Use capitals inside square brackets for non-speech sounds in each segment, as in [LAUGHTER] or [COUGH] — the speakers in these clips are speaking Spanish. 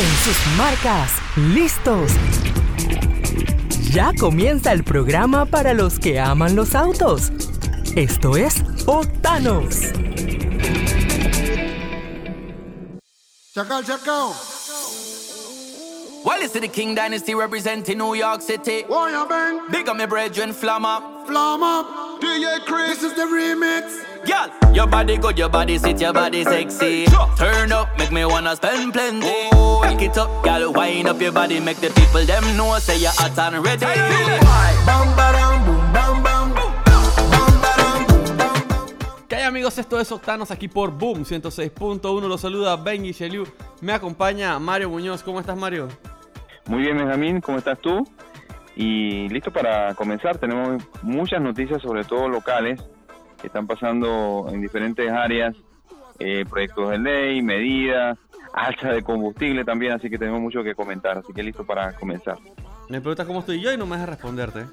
En sus marcas, listos. Ya comienza el programa para los que aman los autos. Esto es Otanos. Chacal, chacal. Well, it's the King Dynasty representing New York City. Warrior Ben. Big up my brethren, Flammer. Flam up. DJ Chris. This is the remix. Girl, your body good, your body sit, your body sexy. Turn up, make me wanna spend plenty. Back it up, girl, wind up your body, make the people them know say you're hot and ready. Bam, badam, boom, bam, bam. Bam, badam, boom, bam, bam. ¿Qué hay amigos? Esto es Octanos aquí por Boom 106.1. Los saluda Benji Sheliu. Me acompaña Mario Muñoz. ¿Cómo estás, Mario? Muy bien, Benjamín, ¿cómo estás tú? Y listo para comenzar. Tenemos muchas noticias, sobre todo locales, que están pasando en diferentes áreas, eh, proyectos de ley, medidas, alza de combustible también, así que tenemos mucho que comentar. Así que listo para comenzar. Me preguntas cómo estoy yo y no me dejas responderte.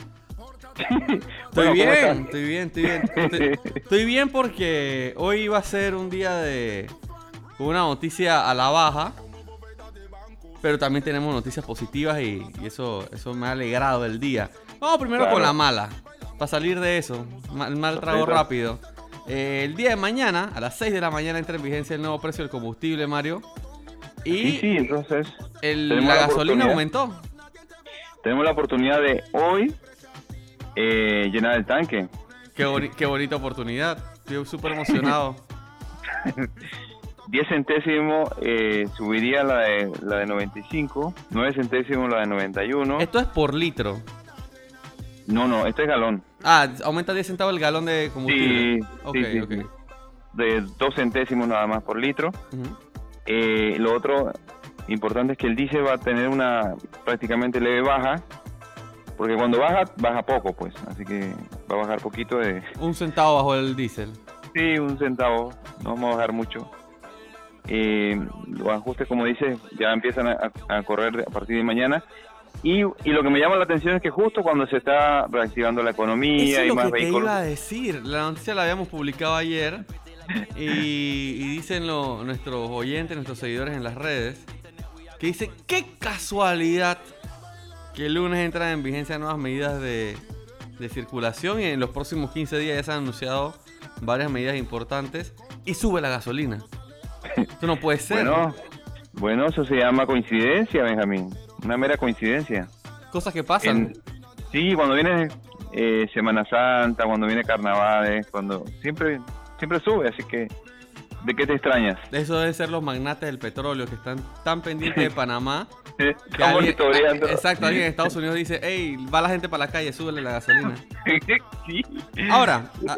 [LAUGHS] Estoy ¿cómo bien, estoy bien, estoy bien. [LAUGHS] Estoy, estoy bien porque hoy va a ser un día de una noticia a la baja. Pero también tenemos noticias positivas y, y eso, eso me ha alegrado el día. Vamos primero Claro. con la mala. Para salir de eso, el mal trago rápido. Eh, el día de mañana, a las 6 de la mañana, entra en vigencia el nuevo precio del combustible, Mario. Y Sí, sí, entonces el- la la gasolina aumentó. tenemos la oportunidad de hoy eh, llenar el tanque. Qué, boni- qué bonita oportunidad. Estoy súper emocionado. [LAUGHS] 10 centésimos eh, subiría la de, la de 95, 9 centésimos la de 91. Esto es por litro. No, no, este es galón. Ah, aumenta 10 centavos el galón de combustible. Sí, ok, sí, sí, ok. sí. De 2 centésimos nada más por litro. Ujú. Eh, lo otro importante es que el diésel va a tener una prácticamente leve baja. Porque cuando baja, baja poco, pues. Así que va a bajar poquito de... [LAUGHS] Un centavo bajo el diésel. Sí, un centavo. No vamos a bajar mucho. Eh, los ajustes, como dices, ya empiezan a, a correr a partir de mañana. Y, y lo que me llama la atención es que justo cuando se está reactivando la economía Eso es y lo más que te vehículos... iba a decir. La noticia la habíamos publicado ayer. Y, y dicen lo- nuestros oyentes, nuestros seguidores en las redes, que dice, qué casualidad que el lunes entran en vigencia nuevas medidas de, de circulación y en los próximos 15 días ya se han anunciado varias medidas importantes y sube la gasolina. Esto no puede ser. Bueno, bueno, eso se llama coincidencia, Benjamín. Una mera coincidencia. Cosas que pasan. En- sí, cuando viene eh, Semana Santa, cuando viene Carnavales, cuando siempre siempre sube, así que ¿de qué te extrañas? Eso deben ser los magnates del petróleo que están tan pendientes de [LAUGHS] Panamá. Que alguien- monitoreando. exacto, alguien en Estados Unidos dice, hey, va la gente para la calle, súbele la gasolina. [LAUGHS] sí. Ahora, ah,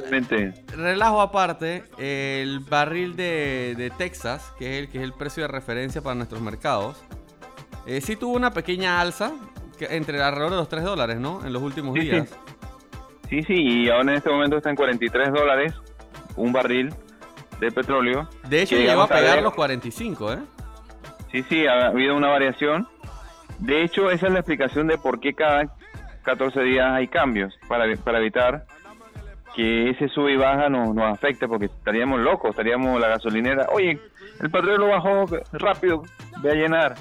relajo aparte, el barril de, de Texas, que es, el, que es el precio de referencia para nuestros mercados, eh, sí tuvo una pequeña alza que- entre alrededor de los 3 dólares, ¿no? En los últimos Sí, sí. días. Sí, sí, y ahora en este momento está en 43 dólares un barril de petróleo. De hecho, llegó a pegar ver. los 45, ¿eh? Sí, sí, ha habido una variación. De hecho, esa es la explicación de por qué cada 14 días hay cambios, para, para evitar que ese sube y baja nos, nos afecte, porque estaríamos locos, estaríamos la gasolinera, oye, el petróleo bajó rápido, ve a llenar.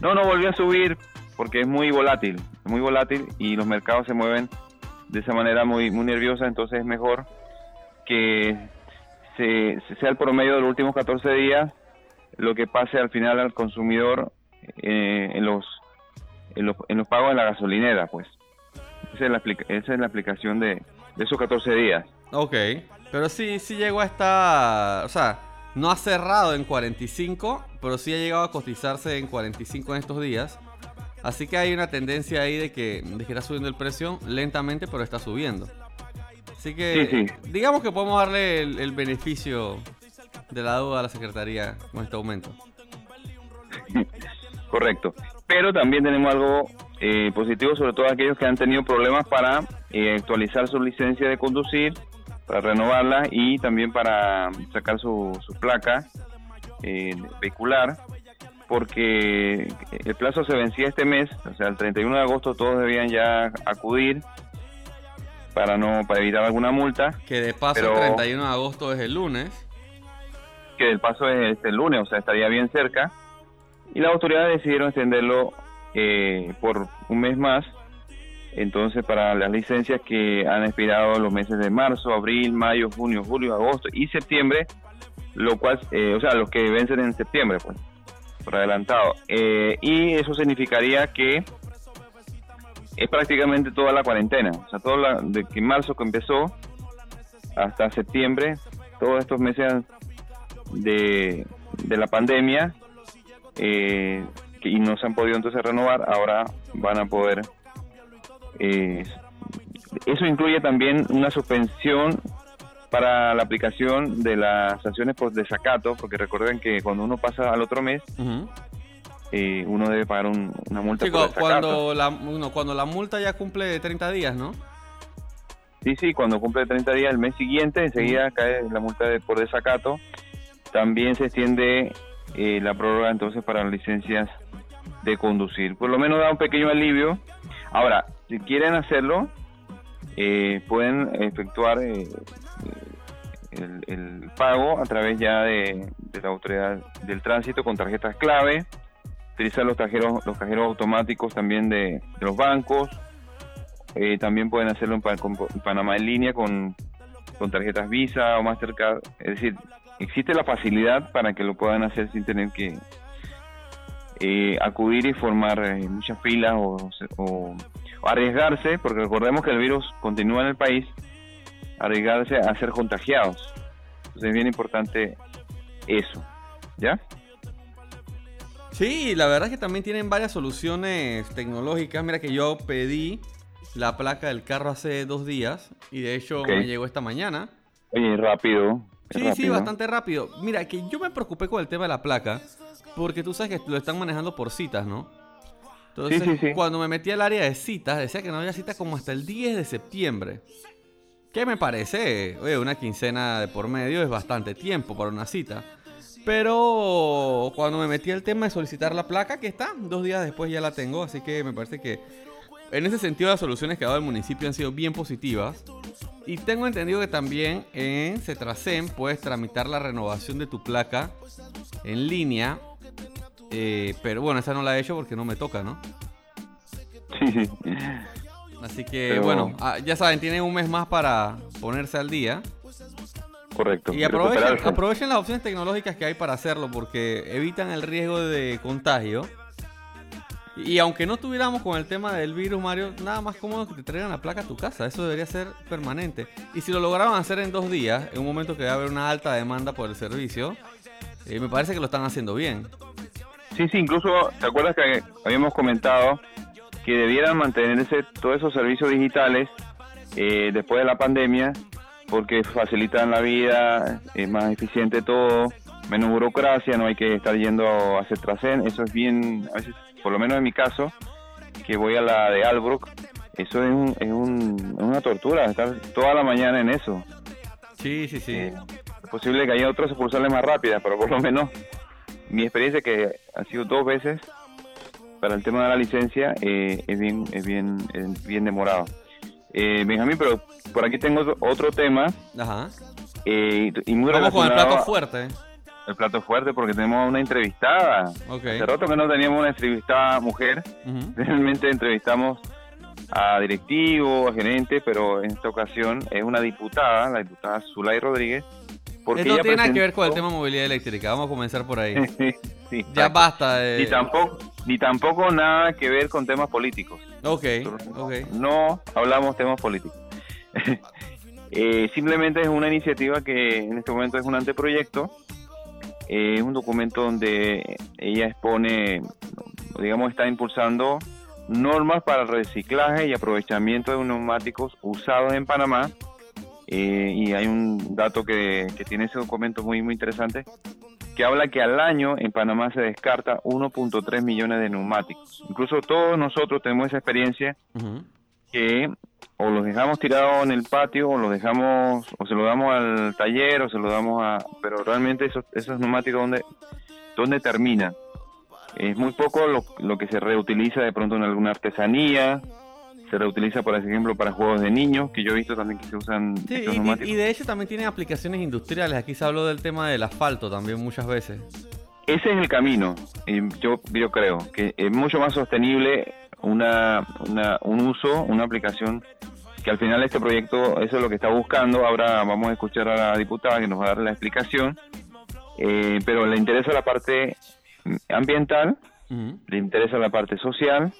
No, no volvió a subir, porque es muy volátil, muy volátil y los mercados se mueven de esa manera muy, muy nerviosa, entonces es mejor que se, se- sea el promedio de los últimos 14 días lo que pase al final al consumidor eh, en los en los, en los pagos de la gasolinera, pues. Esa es la, esa es la aplicación de, de esos 14 días. Ok, pero sí, sí llegó a estar, o sea, no ha cerrado en 45, pero sí ha llegado a cotizarse en 45 en estos días. Así que hay una tendencia ahí de que, de que está subiendo el precio lentamente, pero está subiendo. Así que, Sí, sí. digamos que podemos darle el, el beneficio de la duda a la Secretaría con este aumento. [LAUGHS] Correcto. Pero también tenemos algo eh, positivo, sobre todo aquellos que han tenido problemas para eh, actualizar su licencia de conducir, para renovarla y también para sacar su, su placa eh, vehicular, porque el plazo se vencía este mes, o sea, el 31 de agosto todos debían ya acudir para no para evitar alguna multa, Que de paso Pero- el 31 de agosto es el lunes. que el paso es este lunes, o sea, estaría bien cerca. y las autoridades decidieron extenderlo eh, por un mes más. Entonces, para las licencias que han expirado los meses de marzo, abril, mayo, junio, julio, agosto y septiembre, lo cual, eh, o sea, los que vencen en septiembre, pues, por adelantado. Eh, y eso significaría que es prácticamente toda la cuarentena, o sea, todo la, de que marzo que empezó hasta septiembre, todos estos meses de, de la pandemia, eh, y no se han podido entonces renovar, ahora van a poder. eh, eso incluye también una suspensión para la aplicación de las sanciones por desacato, porque recuerden que cuando uno pasa al otro mes. Eh, uno debe pagar un- una multa Sí, por cuando la, no, cuando la multa ya cumple 30 días, ¿no? Sí, sí, cuando cumple 30 días el mes siguiente, enseguida cae la multa de- por desacato. También se extiende eh, la prórroga entonces para las licencias de conducir. Por lo menos da un pequeño alivio. Ahora, si quieren hacerlo, eh, pueden efectuar eh, el, el pago a través ya de, de la autoridad del tránsito con tarjetas clave, utilizar los cajeros, los cajeros automáticos también de, los bancos, eh, también pueden hacerlo en, Panamá en línea con, con tarjetas Visa o Mastercard. Es decir, existe la facilidad para que lo puedan hacer sin tener que eh, acudir y formar eh, muchas filas o, o- o arriesgarse, porque recordemos que el virus continúa en el país, arriesgarse a ser contagiados. Entonces es bien importante eso. ¿Ya? Sí, la verdad es que también tienen varias soluciones tecnológicas. Mira que yo pedí la placa del carro hace dos días y de hecho me llegó esta mañana. Oye, rápido. Sí, sí, bastante rápido. Mira, que yo me preocupé con el tema de la placa porque tú sabes que lo están manejando por citas, ¿no? Entonces, Sí, sí, sí. cuando me metí al área de citas, decía que no había cita como hasta el 10 de septiembre. ¿Qué me parece? Oye, una quincena de por medio es bastante tiempo para una cita. Pero cuando me metí al tema de solicitar la placa, que está, dos días después ya la tengo, así que me parece que en ese sentido las soluciones que ha dado el municipio han sido bien positivas. Y tengo entendido que también en Cetracem puedes tramitar la renovación de tu placa en línea. eh, pero bueno, esa no la he hecho porque no me toca, ¿no? Sí, sí. Así que Pero- bueno, ah, ya saben, tienen un mes más para ponerse al día. Correcto. Y aprovechen, las opciones tecnológicas que hay para hacerlo porque evitan el riesgo de contagio. Y aunque no tuviéramos con el tema del virus, Mario, nada más cómodo que te traigan la placa a tu casa. Eso debería ser permanente. Y si lo lograron hacer en dos días, en un momento que va a haber una alta demanda por el servicio, eh, me parece que lo están haciendo bien. Sí, sí, incluso, ¿te acuerdas que habíamos comentado que debieran mantenerse todos esos servicios digitales eh, después de la pandemia porque facilitan la vida, es más eficiente todo, menos burocracia, no hay que estar yendo a hacer trascen, eso es bien, a veces, por lo menos en mi caso, que voy a la de Albrook, eso es, un, es, un- es una tortura, estar toda la mañana en eso. Sí, sí, sí. Eh, es posible que haya otras sucursales más rápidas, pero por lo menos mi experiencia que ha sido dos veces para el tema de la licencia eh, es bien es bien es bien demorado. Eh, Benjamín, pero por aquí tengo otro, tema Ajá. eh, y, y muy Vamos con el plato fuerte. el plato fuerte porque tenemos una entrevistada. Ok. Hace rato que no teníamos una entrevistada mujer. Ujú. [LAUGHS] Realmente entrevistamos a directivos, a gerentes, pero en esta ocasión es una diputada, la diputada Zulay Rodríguez. Porque Esto no tiene nada que ver con el tema movilidad eléctrica. Vamos a comenzar por ahí. [LAUGHS] Sí, Ya basta de... Ni tampoco, ni tampoco nada que ver con temas políticos. Ok, ok. No hablamos temas políticos. [LAUGHS] Eh, simplemente es una iniciativa que en este momento es un anteproyecto. Eh, es un documento donde ella expone, digamos, está impulsando normas para el reciclaje y aprovechamiento de neumáticos usados en Panamá. Eh, y hay un dato que, que tiene ese documento muy, muy interesante, que habla que al año en Panamá se descarta 1.3 millones de neumáticos. Incluso todos nosotros tenemos esa experiencia que o los dejamos tirados en el patio o los dejamos o se lo damos al taller o se lo damos a pero realmente esos, esos neumáticos donde dónde terminan es muy poco lo, lo que se reutiliza de pronto en alguna artesanía se reutiliza por ejemplo para juegos de niños que yo he visto también que se usan Sí, estos y- y, neumáticos y de hecho también tiene aplicaciones industriales. Aquí se habló del tema del asfalto también muchas veces. ese es el camino. Yo, yo creo que es mucho más sostenible una, una- un uso, una aplicación que al final este proyecto eso es lo que está buscando. Ahora vamos a escuchar a la diputada que nos va a dar la explicación. Eh, pero le interesa la parte mm, ambiental, le interesa la parte social,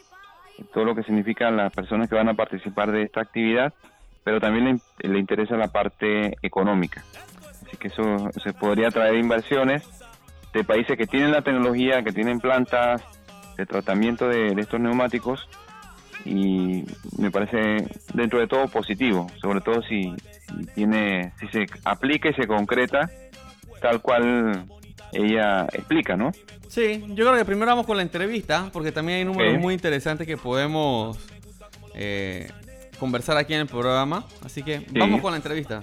todo lo que significan las personas que van a participar de esta actividad, pero también le, interesa la parte económica. Así que eso se podría traer inversiones de países que tienen la tecnología, que tienen plantas de tratamiento de, estos neumáticos y me parece dentro de todo positivo, sobre todo si, si tiene, si se aplica y se concreta tal cual ella explica, ¿no? Sí, yo creo que primero vamos con la entrevista, porque también hay números Ok. muy interesantes que podemos eh, conversar aquí en el programa. Así que vamos con la entrevista.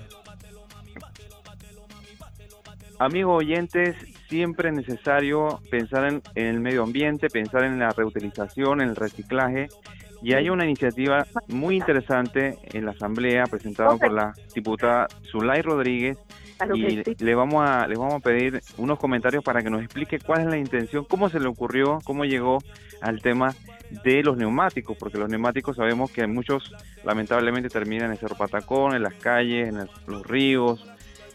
Amigos oyentes, siempre es necesario pensar en, en el medio ambiente, pensar en la reutilización, en el reciclaje. Y hay una iniciativa muy interesante en la Asamblea presentada por la diputada Zulay Rodríguez [LAUGHS] Claro y sí. le vamos a le vamos a pedir unos comentarios para que nos explique cuál es la intención, cómo se le ocurrió, cómo llegó al tema de los neumáticos, porque los neumáticos sabemos que muchos lamentablemente terminan en Cerro Patacón, en las calles, en el- los ríos,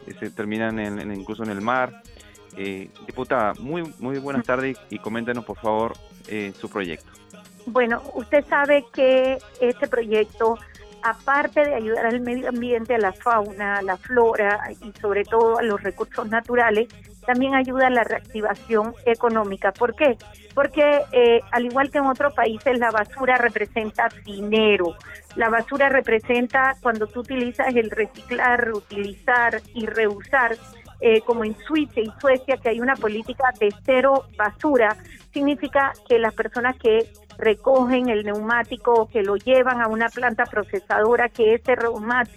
eh, se terminan en, en- incluso en el mar. Eh, diputada, muy muy buenas tardes y coméntenos por favor eh, su proyecto. Bueno, usted sabe que este proyecto, aparte de ayudar al medio ambiente, a la fauna, a la flora y sobre todo a los recursos naturales, también ayuda a la reactivación económica. ¿Por qué? Porque eh, al igual que en otros países, la basura representa dinero. La basura representa cuando tú utilizas el reciclar, reutilizar y reusar, eh, como en Suiza y Suecia, que hay una política de cero basura, significa que las personas que recogen el neumático, que lo llevan a una planta procesadora, que ese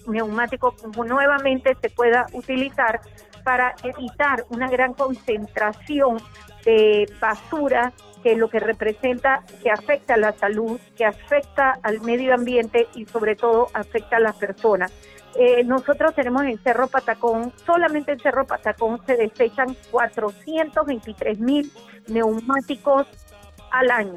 neumático nuevamente se pueda utilizar para evitar una gran concentración de basura que lo que representa que afecta a la salud, que afecta al medio ambiente y sobre todo afecta a las personas. Eh, nosotros tenemos en Cerro Patacón, solamente en Cerro Patacón se desechan 423 mil neumáticos al año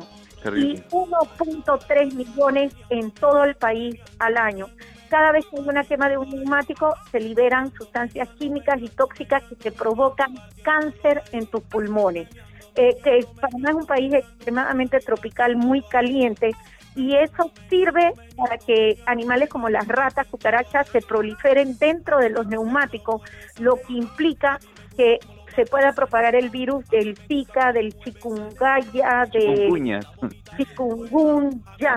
y 1.3 millones en todo el país al año. Cada vez que hay una quema de un neumático, se liberan sustancias químicas y tóxicas que te provocan cáncer en tus pulmones. Eh, que Panamá es un país extremadamente tropical, muy caliente, y eso sirve para que animales como las ratas, cucarachas, se proliferen dentro de los neumáticos, lo que implica que se pueda propagar el virus del Zika, del chikungunya, de chikungunya,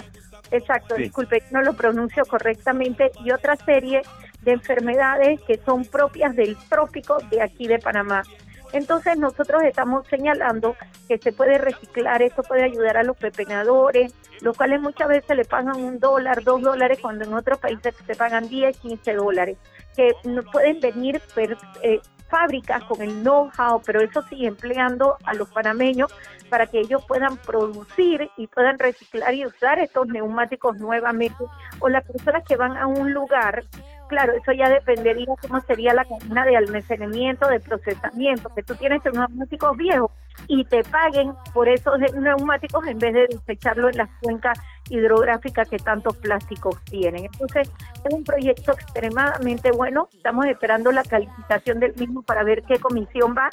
exacto, Sí. disculpe, no lo pronuncio correctamente, y otra serie de enfermedades que son propias del trópico de aquí de Panamá. Entonces nosotros estamos señalando que se puede reciclar, esto puede ayudar a los pepenadores, los cuales muchas veces le pagan un dólar, dos dólares, cuando en otros países se pagan 10, 15 dólares, que no pueden venir per- eh, fábricas con el know-how, pero eso sí, empleando a los panameños para que ellos puedan producir y puedan reciclar y usar estos neumáticos nuevamente, o las personas que van a un lugar claro, eso ya dependería cómo sería la cadena de almacenamiento, de procesamiento, que tú tienes neumáticos viejos y te paguen por esos neumáticos en vez de desecharlo en las cuencas hidrográficas que tantos plásticos tienen. Entonces, es un proyecto extremadamente bueno. Estamos esperando la calificación del mismo para ver qué comisión va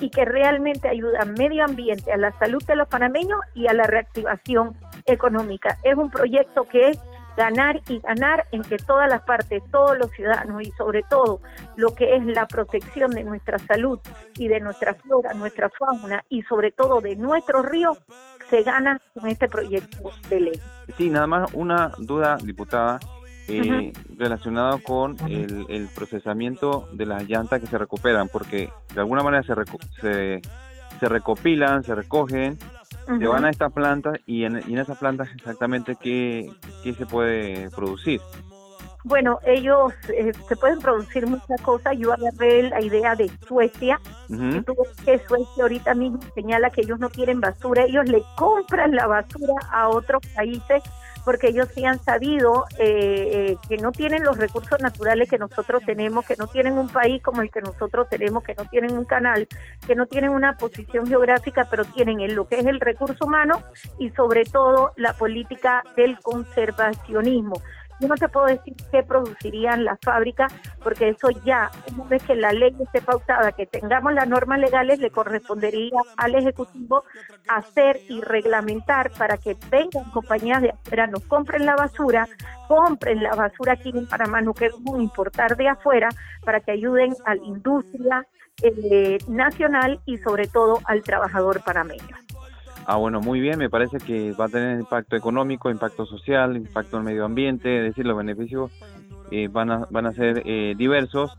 y que realmente ayuda al medio ambiente, a la salud de los panameños y a la reactivación económica. Es un proyecto que es ganar y ganar en que todas las partes, todos los ciudadanos y sobre todo lo que es la protección de nuestra salud y de nuestra flora, nuestra fauna y sobre todo de nuestros ríos se gana con este proyecto de ley. Sí, nada más una duda, diputada, eh, relacionado con el, el procesamiento de las llantas que se recuperan, porque de alguna manera se, reco- se, se recopilan, se recogen, se van a estas plantas y en, y en esas plantas exactamente qué, qué se puede producir. Bueno, ellos eh, se pueden producir muchas cosas. Yo agarré la idea de Suecia, Ujú. que tú ves que Suecia ahorita mismo señala que ellos no quieren basura, ellos le compran la basura a otros países porque ellos sí han sabido eh, eh, que no tienen los recursos naturales que nosotros tenemos, que no tienen un país como el que nosotros tenemos, que no tienen un canal, que no tienen una posición geográfica, pero tienen en lo que es el recurso humano y sobre todo la política del conservacionismo. Yo no te puedo decir qué producirían las fábricas, porque eso ya, una vez que la ley esté pautada, que tengamos las normas legales, le correspondería al Ejecutivo hacer y reglamentar para que vengan compañías de afuera, nos compren la basura, compren la basura aquí en Panamá, no queremos importar de afuera, para que ayuden a la industria eh, nacional y sobre todo al trabajador panameño. Ah, bueno, muy bien, me parece que va a tener impacto económico, impacto social, impacto en medio ambiente, es decir, los beneficios eh, van, a, van a ser eh, diversos.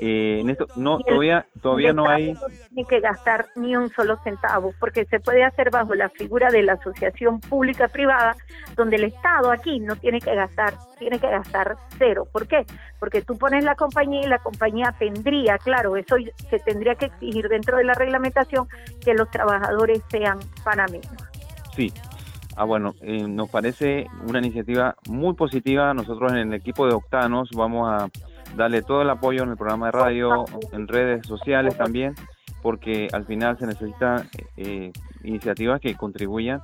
Eh, en esto no todavía todavía no hay no tiene que gastar ni un solo centavo porque se puede hacer bajo la figura de la asociación pública privada donde el Estado aquí no tiene que gastar tiene que gastar cero ¿por qué? porque tú pones la compañía y la compañía tendría claro eso se tendría que exigir dentro de la reglamentación que los trabajadores sean panameños Sí. Ah, bueno, eh, nos parece una iniciativa muy positiva. Nosotros en el equipo de Octanos vamos a darle todo el apoyo en el programa de radio, en redes sociales también, porque al final se necesitan eh, iniciativas que contribuyan.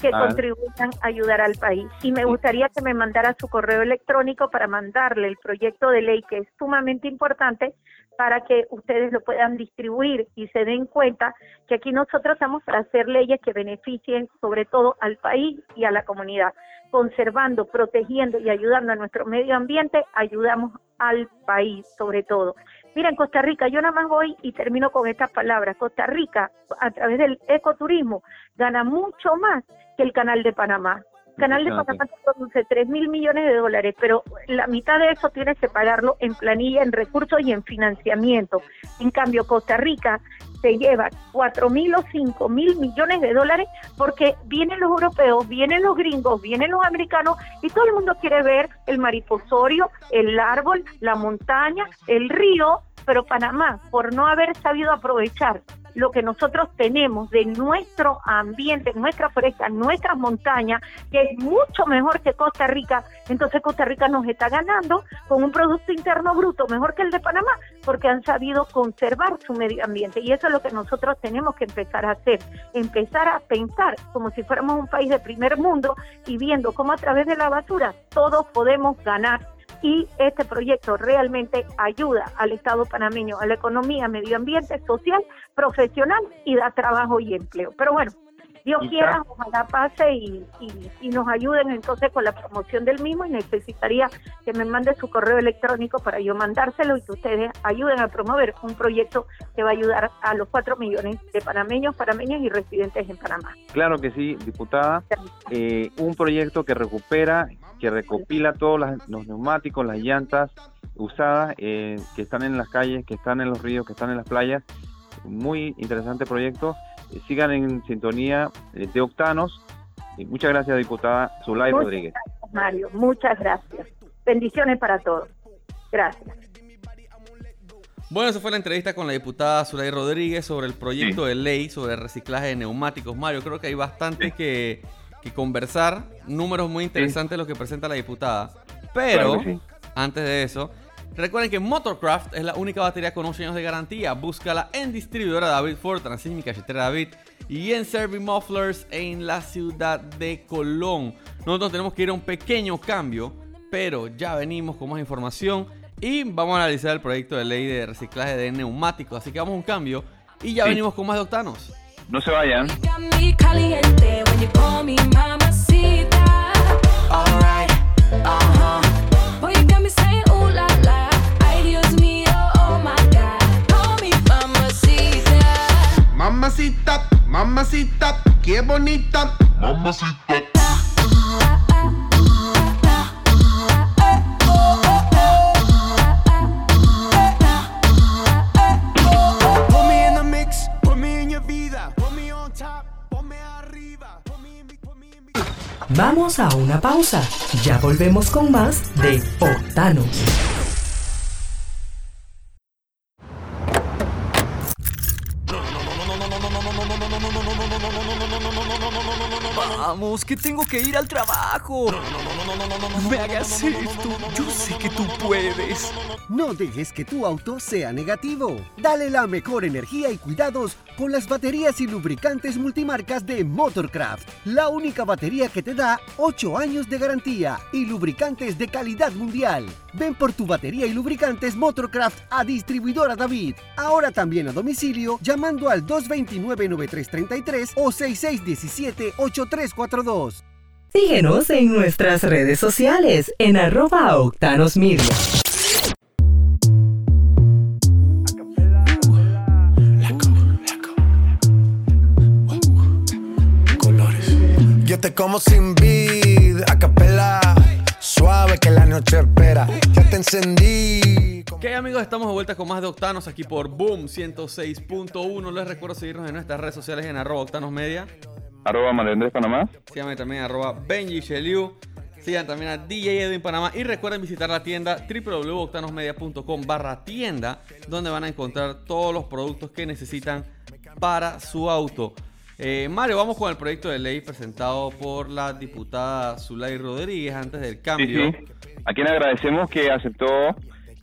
que Ah. contribuyan a ayudar al país. Y me gustaría que me mandara su correo electrónico para mandarle el proyecto de ley que es sumamente importante para que ustedes lo puedan distribuir y se den cuenta que aquí nosotros estamos para hacer leyes que beneficien sobre todo al país y a la comunidad. Conservando, protegiendo y ayudando a nuestro medio ambiente, ayudamos al país sobre todo. Mira, en Costa Rica, yo nada más voy y termino con estas palabras. Costa Rica, a través del ecoturismo, gana mucho más que el Canal de Panamá. Canal de. Panamá te produce 3 mil millones de dólares, pero la mitad de eso tienes que pagarlo en planilla, en recursos y en financiamiento. En cambio, Costa Rica se lleva 4 mil o 5 mil millones de dólares porque vienen los europeos, vienen los gringos, vienen los americanos y todo el mundo quiere ver el mariposorio, el árbol, la montaña, el río, pero Panamá, por no haber sabido aprovechar lo que nosotros tenemos de nuestro ambiente, nuestra foresta, nuestras montañas, que es mucho mejor que Costa Rica, entonces Costa Rica nos está ganando con un Producto Interno Bruto mejor que el de Panamá, porque han sabido conservar su medio ambiente. Y eso es lo que nosotros tenemos que empezar a hacer, empezar a pensar como si fuéramos un país de primer mundo y viendo cómo a través de la basura todos podemos ganar y este proyecto realmente ayuda al Estado panameño, a la economía, medio ambiente, social, profesional y da trabajo y empleo. Pero bueno, Dios Y quiera, ya- ojalá pase y, y- y nos ayuden entonces con la promoción del mismo y necesitaría que me mande su correo electrónico para yo mandárselo y que ustedes ayuden a promover un proyecto que va a ayudar a los cuatro millones de panameños, panameñas y residentes en Panamá. Claro que sí, diputada. Eh, un proyecto que recupera, que recopila todos las- los neumáticos, las llantas usadas eh, que están en las calles, que están en los ríos, que están en las playas. Muy interesante proyecto. Eh, sigan en sintonía eh, de Octanos. Y muchas gracias, diputada Zulay Muchas Rodríguez. gracias, Mario, muchas gracias. Bendiciones para todos. Gracias. Bueno, esa fue la entrevista con la diputada Zulay Rodríguez sobre el proyecto de ley sobre el reciclaje de neumáticos. Mario, creo que hay bastante que, que conversar. Números muy interesantes los que presenta la diputada. Pero, Claro sí. antes de eso, recuerden que Motorcraft es la única batería con 8 años de garantía. Búscala en distribuidora David Ford, Transimi, Cachetera David y en Servi Mufflers en la ciudad de Colón. Nosotros tenemos que ir a un pequeño cambio, pero ya venimos con más información y vamos a analizar el proyecto de ley de reciclaje de neumáticos. Así que vamos a un cambio y ya Sí. venimos con más de Octanos. No se vayan. Me in, put me in. Vamos a una pausa. Ya volvemos con más de Octanos. Vamos, que tengo que ir al trabajo. No me hagas esto. Yo sé que tú puedes. No dejes que tu auto sea negativo. Dale la mejor energía y cuidados con las baterías y lubricantes multimarcas de Motorcraft. La única batería que te da 8 años de garantía y lubricantes de calidad mundial. Ven por tu batería y lubricantes Motorcraft a distribuidora David. Ahora también a domicilio llamando al 229-9333 o 6617-8342. Síguenos en nuestras redes sociales en arroba Octanos Media. colores. Yo te como sin vid, a capela, suave que la noche espera. Ya te encendí. Ok amigos, estamos de vuelta con más de Octanos aquí por Boom 106.1. Les recuerdo seguirnos en nuestras redes sociales en arroba Octanos Media. Arroba Andrés Panamá. Síganme también arroba Benji Sheliu. Sigan también a DJ Edwin Panamá. Y recuerden visitar la tienda www.octanosmedia.com barra tienda, donde van a encontrar todos los productos que necesitan para su auto. Eh, Mario, vamos con el proyecto de ley presentado por la diputada Zulay Rodríguez antes del Sí, cambio. sí. A quien agradecemos que aceptó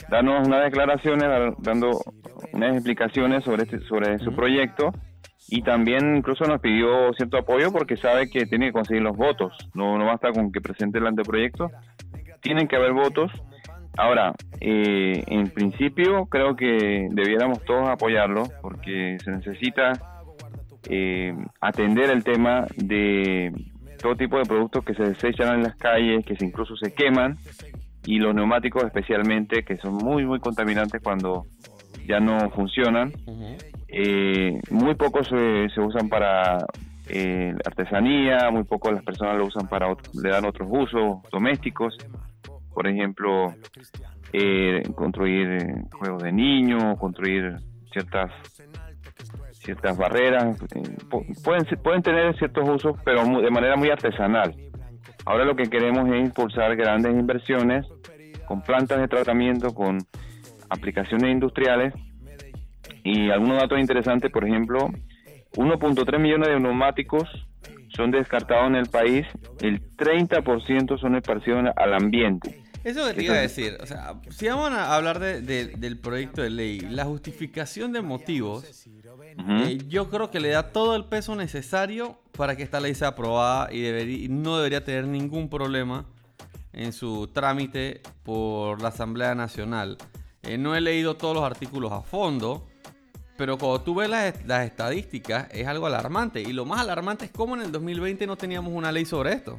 darnos unas declaraciones, dando unas explicaciones sobre este, sobre su proyecto y también incluso nos pidió cierto apoyo porque sabe que tiene que conseguir los votos. No, no basta con que presente el anteproyecto, tienen que haber votos. Ahora, eh, en principio creo que debiéramos todos apoyarlo porque se necesita eh, atender el tema de todo tipo de productos que se desechan en las calles, que se incluso se queman, y los neumáticos especialmente, que son muy, muy contaminantes cuando ya no funcionan. Eh, muy pocos se, se usan para eh, artesanía, muy pocos las personas lo usan para, le dan otros usos domésticos. Por ejemplo, eh, construir eh, juegos de niños, construir ciertas ciertas barreras, eh, pu- pueden, pueden tener ciertos usos, pero de manera muy artesanal. Ahora lo que queremos es impulsar grandes inversiones con plantas de tratamiento, con aplicaciones industriales y algunos datos interesantes, por ejemplo, 1.3 millones de neumáticos son descartados en el país, el 30% son esparcidos al ambiente. Eso que te iba a decir, o sea, si vamos a hablar de- de- del proyecto de ley, la justificación de motivos, eh, yo creo que le da todo el peso necesario para que esta ley sea aprobada y, deberí- y no debería tener ningún problema en su trámite por la Asamblea Nacional. Eh, no he leído todos los artículos a fondo, pero cuando tú ves las, las estadísticas es algo alarmante. Y lo más alarmante es cómo en el 2020 no teníamos una ley sobre esto.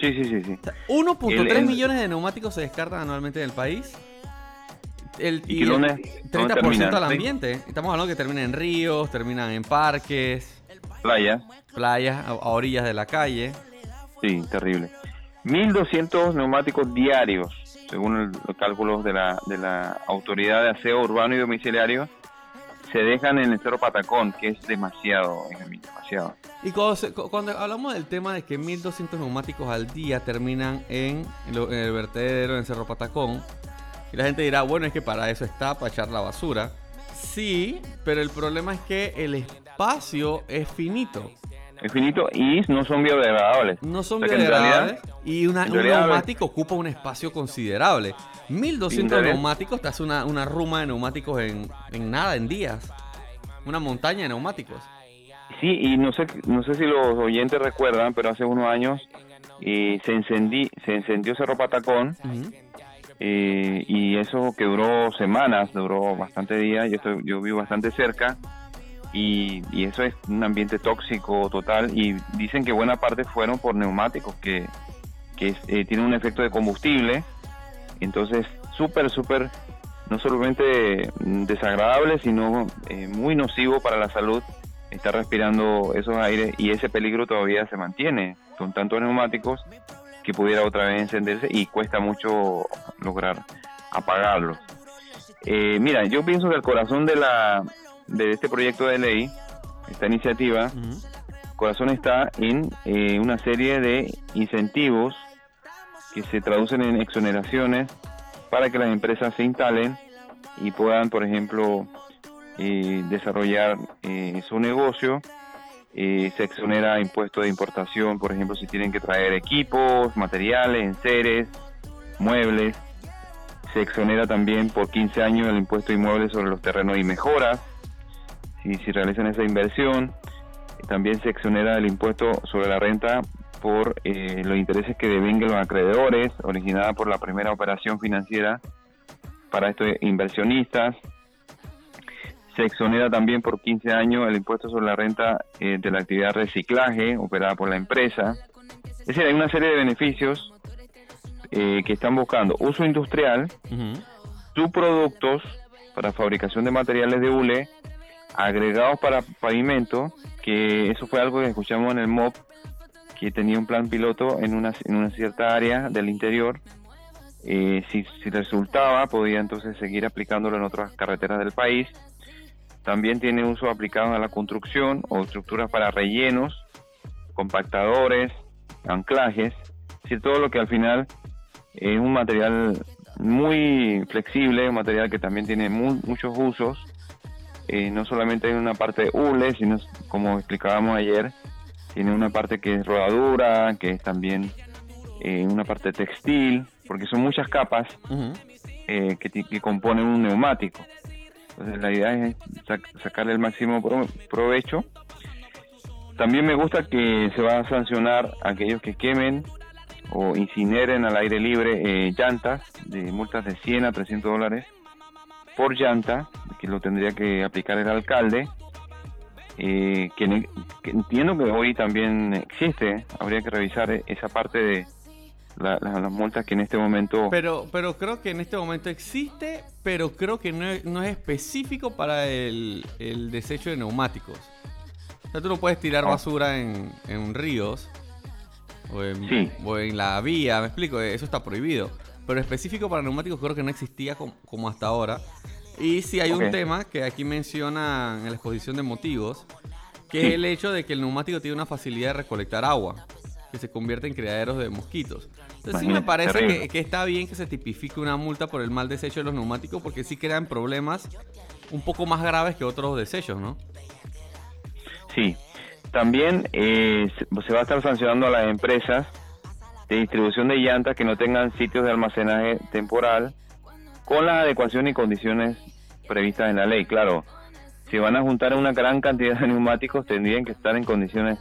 Sí, sí, sí, sí. 1.3 El- el- millones de neumáticos se descartan anualmente en el país. El, ¿Y y el dónde- 30% dónde terminan? al ambiente. Estamos hablando que terminan en ríos, terminan en parques, Playas. playas, a, a orillas de la calle. Sí, terrible. 1.200 neumáticos diarios, según los cálculos de la, de la Autoridad de Aseo Urbano y Domiciliario, se dejan en el Cerro Patacón, que es demasiado, demasiado. Y cuando, cuando hablamos del tema de que 1.200 neumáticos al día terminan en, en el vertedero en Cerro Patacón, y la gente dirá, bueno, es que para eso está, para echar la basura. Sí, pero el problema es que el espacio es finito. Es finito y no son biodegradables. No son O sea biodegradables realidad- y una, un neumático ocupa un espacio considerable. 1200 realidad- neumáticos te hace una, una ruma de neumáticos en, en nada, en días. Una montaña de neumáticos. Sí, y no sé, no sé si los oyentes recuerdan, pero hace unos años eh, se, encendí, se encendió Cerro Patacón eh, y eso que duró semanas, duró bastante días, yo, estoy, yo vivo bastante cerca y, y eso es un ambiente tóxico total y dicen que buena parte fueron por neumáticos que, que eh, tienen un efecto de combustible, entonces súper, súper, no solamente desagradable, sino eh, muy nocivo para la salud estar respirando esos aires y ese peligro todavía se mantiene con tantos neumáticos que pudiera otra vez encenderse y cuesta mucho lograr apagarlos. Eh, mira, yo pienso que el corazón de la de este proyecto de ley, esta iniciativa, corazón está en eh, una serie de incentivos que se traducen en exoneraciones para que las empresas se instalen y puedan, por ejemplo, eh, desarrollar eh, su negocio. Eh, se exonera impuesto de importación, por ejemplo, si tienen que traer equipos, materiales, enseres, muebles. Se exonera también por 15 años el impuesto de inmuebles sobre los terrenos y mejoras, si, si realizan esa inversión. También se exonera el impuesto sobre la renta por eh, los intereses que devenguen los acreedores, originada por la primera operación financiera para estos inversionistas. Se exonera también por 15 años el impuesto sobre la renta eh, de la actividad de reciclaje operada por la empresa. Es decir, hay una serie de beneficios eh, que están buscando uso industrial, subproductos para fabricación de materiales de hule, agregados para pavimento, que eso fue algo que escuchamos en el MOP, que tenía un plan piloto en una, en una cierta área del interior. Eh, si, si resultaba, podía entonces seguir aplicándolo en otras carreteras del país. También tiene uso aplicado a la construcción o estructuras para rellenos, compactadores, anclajes, es decir, todo lo que al final es un material muy flexible, un material que también tiene mu- muchos usos. Eh, no solamente hay una parte de hule, sino como explicábamos ayer, tiene una parte que es rodadura, que es también eh, una parte textil, porque son muchas capas eh, que, componen un neumático. Entonces la idea es sac- sacarle el máximo pro- provecho. También me gusta que se va a sancionar a aquellos que quemen o incineren al aire libre eh, llantas de multas de 100 a 300 dólares por llanta, que lo tendría que aplicar el alcalde. eh, que, ne- que entiendo que hoy también existe, habría que revisar esa parte de la- la- las multas que en este momento... Pero, pero creo que en este momento existe, pero creo que no es, no es específico para el, el desecho de neumáticos. O sea, tú no puedes tirar Ah. basura en, en ríos o en, Sí. o en la vía, me explico, eso está prohibido. Pero específico para neumáticos creo que no existía como, como hasta ahora. Y sí hay un tema que aquí menciona en la exposición de motivos, que Sí. es el hecho de que el neumático tiene una facilidad de recolectar agua, que se convierte en criaderos de mosquitos. Entonces sí me parece que, que está bien que se tipifique una multa por el mal desecho de los neumáticos, porque sí crean problemas un poco más graves que otros desechos, ¿no? Sí, también eh, se va a estar sancionando a las empresas de distribución de llantas que no tengan sitios de almacenaje temporal con las adecuaciones y condiciones previstas en la ley. Claro, si van a juntar una gran cantidad de neumáticos tendrían que estar en condiciones,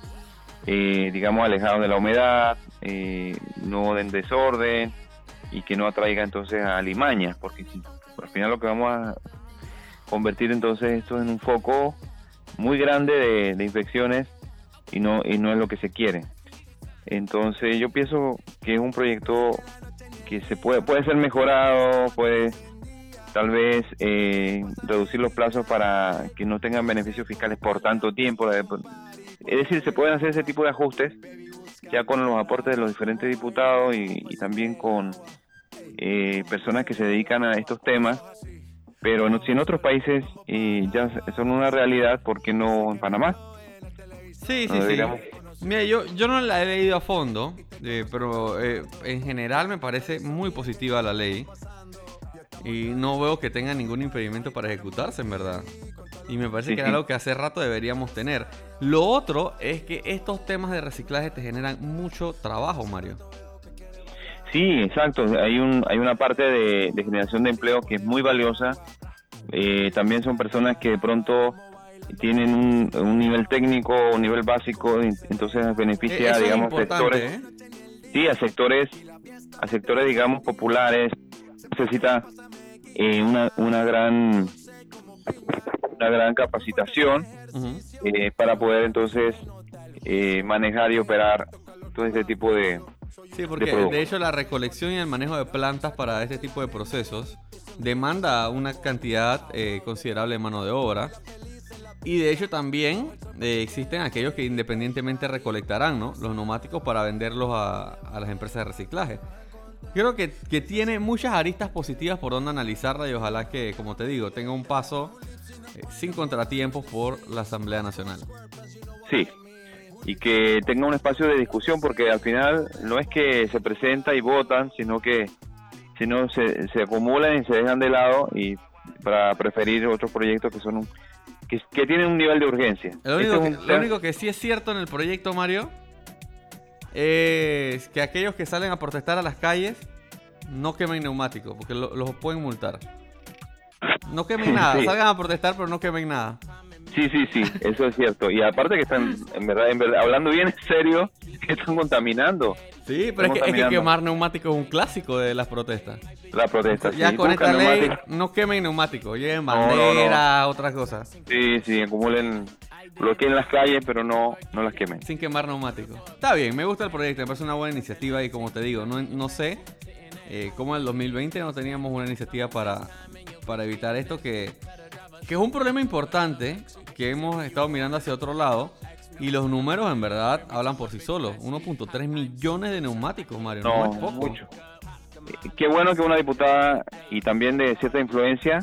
eh, digamos, alejados de la humedad, eh, no en desorden y que no atraiga entonces a limañas, porque al final lo que vamos a convertir entonces esto en un foco muy grande de, de infecciones y no y no es lo que se quiere. Entonces yo pienso que es un proyecto que se puede puede ser mejorado, puede tal vez eh, reducir los plazos para que no tengan beneficios fiscales por tanto tiempo. Es decir, se pueden hacer ese tipo de ajustes ya con los aportes de los diferentes diputados y, y también con eh, personas que se dedican a estos temas. Pero no- si en otros países eh, ya son una realidad, ¿por qué no en Panamá? Sí, No sí, sí. Mira, yo, yo no la he leído a fondo, eh, pero eh, en general me parece muy positiva la ley. Y no veo que tenga ningún impedimento para ejecutarse, en verdad. Y me parece que sí. algo que hace rato deberíamos tener. Lo otro es que estos temas de reciclaje te generan mucho trabajo, Mario. Sí, exacto. Hay un hay una parte de, de generación de empleo que es muy valiosa. Eh, también son personas que de pronto tienen un, un nivel técnico, un nivel básico, entonces beneficia, eso digamos, sectores. ¿eh? Sí, a sectores, a sectores, digamos, populares. Necesita eh, una, una gran una gran capacitación eh, para poder entonces eh, manejar y operar todo este tipo de, Sí, porque productos. de hecho la recolección y el manejo de plantas para este tipo de procesos demanda una cantidad eh, considerable de mano de obra. Y de hecho también eh, existen aquellos que independientemente recolectarán ¿no? los neumáticos para venderlos a, a las empresas de reciclaje. Creo que, que tiene muchas aristas positivas por donde analizarla y ojalá que, como te digo, tenga un paso eh, sin contratiempos por la Asamblea Nacional. Sí, y que tenga un espacio de discusión, porque al final no es que se presenta y votan, sino que sino se, se acumulan y se dejan de lado y para preferir otros proyectos que son un- que, que tienen un nivel de urgencia. Lo Este único, que, lo tema- único que sí es cierto en el proyecto, Mario, es que aquellos que salen a protestar a las calles no quemen neumáticos, porque lo- los pueden multar. No quemen [LAUGHS] nada, Sí. salgan a protestar, pero no quemen nada. Sí, sí, sí, eso es cierto. Y aparte que están, en verdad, en verdad, hablando bien en serio, que están contaminando Sí, pero es que, es que quemar neumáticos es un clásico de las protestas. la protesta. Ya sí. con esta ley, no quemen neumáticos, lleven No, no, no. otras cosas, Sí, sí, acumulen, bloqueen las calles, pero no, no las quemen. sin quemar neumáticos. Está bien, me gusta el proyecto, me parece una buena iniciativa y como te digo, no, no sé eh, cómo en el 2020 no teníamos una iniciativa para, para evitar esto que, que es un problema importante que hemos estado mirando hacia otro lado y los números en verdad hablan por sí solos. 1.3 millones de neumáticos, Mario, no, No, es poco. mucho. Eh, Qué bueno que una diputada y también de cierta influencia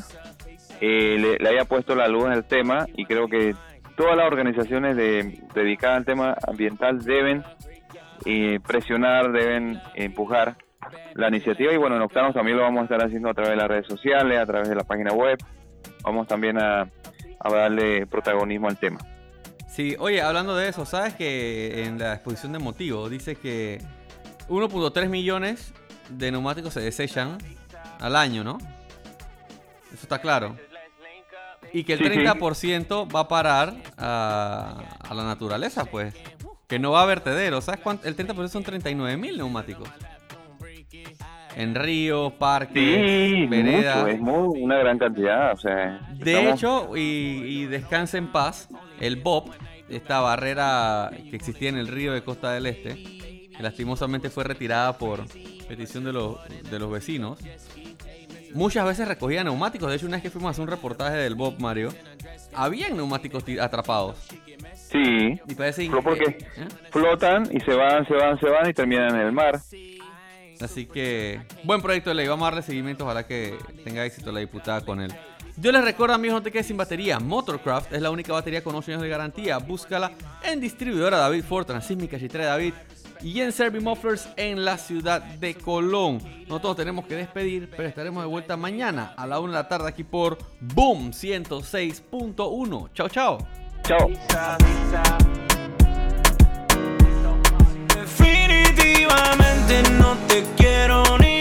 eh, le, le haya puesto la luz al tema y creo que todas las organizaciones de- dedicadas al tema ambiental deben eh, presionar, deben empujar la iniciativa y bueno, en Octanos también lo vamos a estar haciendo a través de las redes sociales, a través de la página web. Vamos también a, a darle protagonismo al tema. Sí, oye, hablando de eso, ¿sabes que en la exposición de motivos dice que 1.3 millones de neumáticos se desechan al año, ¿no? Eso está claro. Y que el Sí, sí. 30% va a parar a, a la naturaleza, pues. Que no va a vertedero. ¿Sabes cuánto? El 30% son 39 mil neumáticos. En ríos, parques, Sí, veredas. mucho, es muy, una gran cantidad. O sea, De estamos- hecho, y, y descansa en paz, el BOP, esta barrera que existía en el río de Costa del Este, que lastimosamente fue retirada por petición de los, de los vecinos, muchas veces recogía neumáticos. De hecho, una vez que fuimos a hacer un reportaje del BOP, Mario, habían neumáticos ti- atrapados. Sí, Y parece pero porque ¿eh? flotan y se van, se van, se van y terminan en el mar. Así que, buen proyecto de ley. Vamos a darle seguimiento. Ojalá que tenga éxito la diputada con él. Yo les recuerdo, amigos, no te quedes sin batería. Motorcraft es la única batería con 8 años de garantía. Búscala en distribuidora David Ford, Transísmica, Chitre David y en Servi Mufflers en la ciudad de Colón. Nosotros tenemos que despedir, pero estaremos de vuelta mañana a la 1 de la tarde aquí por Boom 106.1. Chao, chao. Chao. Definitivamente no te quiero ni